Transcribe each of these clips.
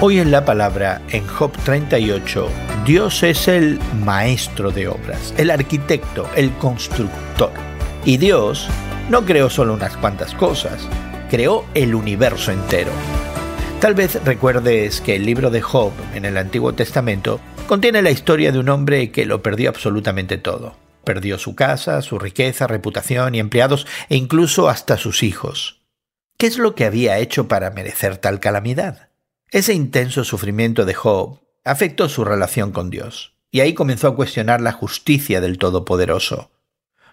Hoy en la palabra, en Job 38, Dios es el maestro de obras, el arquitecto, el constructor. Y Dios no creó solo unas cuantas cosas, creó el universo entero. Tal vez recuerdes que el libro de Job en el Antiguo Testamento contiene la historia de un hombre que lo perdió absolutamente todo. Perdió su casa, su riqueza, reputación y empleados e incluso hasta sus hijos. ¿Qué es lo que había hecho para merecer tal calamidad? Ese intenso sufrimiento de Job afectó su relación con Dios, y ahí comenzó a cuestionar la justicia del Todopoderoso.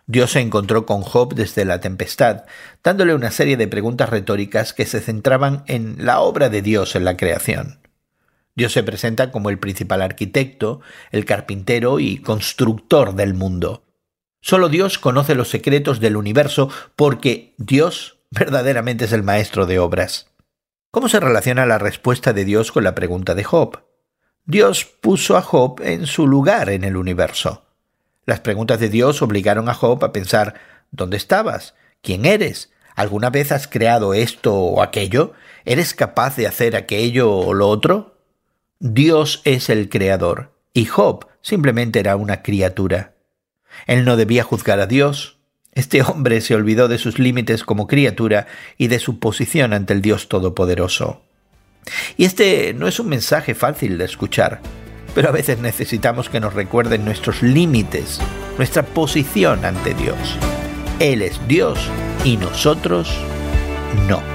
Dios se encontró con Job desde la tempestad, dándole una serie de preguntas retóricas que se centraban en la obra de Dios en la creación. Dios se presenta como el principal arquitecto, el carpintero y constructor del mundo. Solo Dios conoce los secretos del universo porque Dios verdaderamente es el maestro de obras. ¿Cómo se relaciona la respuesta de Dios con la pregunta de Job? Dios puso a Job en su lugar en el universo. Las preguntas de Dios obligaron a Job a pensar ¿dónde estabas? ¿Quién eres? ¿Alguna vez has creado esto o aquello? ¿Eres capaz de hacer aquello o lo otro? Dios es el creador y Job simplemente era una criatura. Él no debía juzgar a Dios, este hombre se olvidó de sus límites como criatura y de su posición ante el Dios Todopoderoso. Y este no es un mensaje fácil de escuchar, pero a veces necesitamos que nos recuerden nuestros límites, nuestra posición ante Dios. Él es Dios y nosotros no.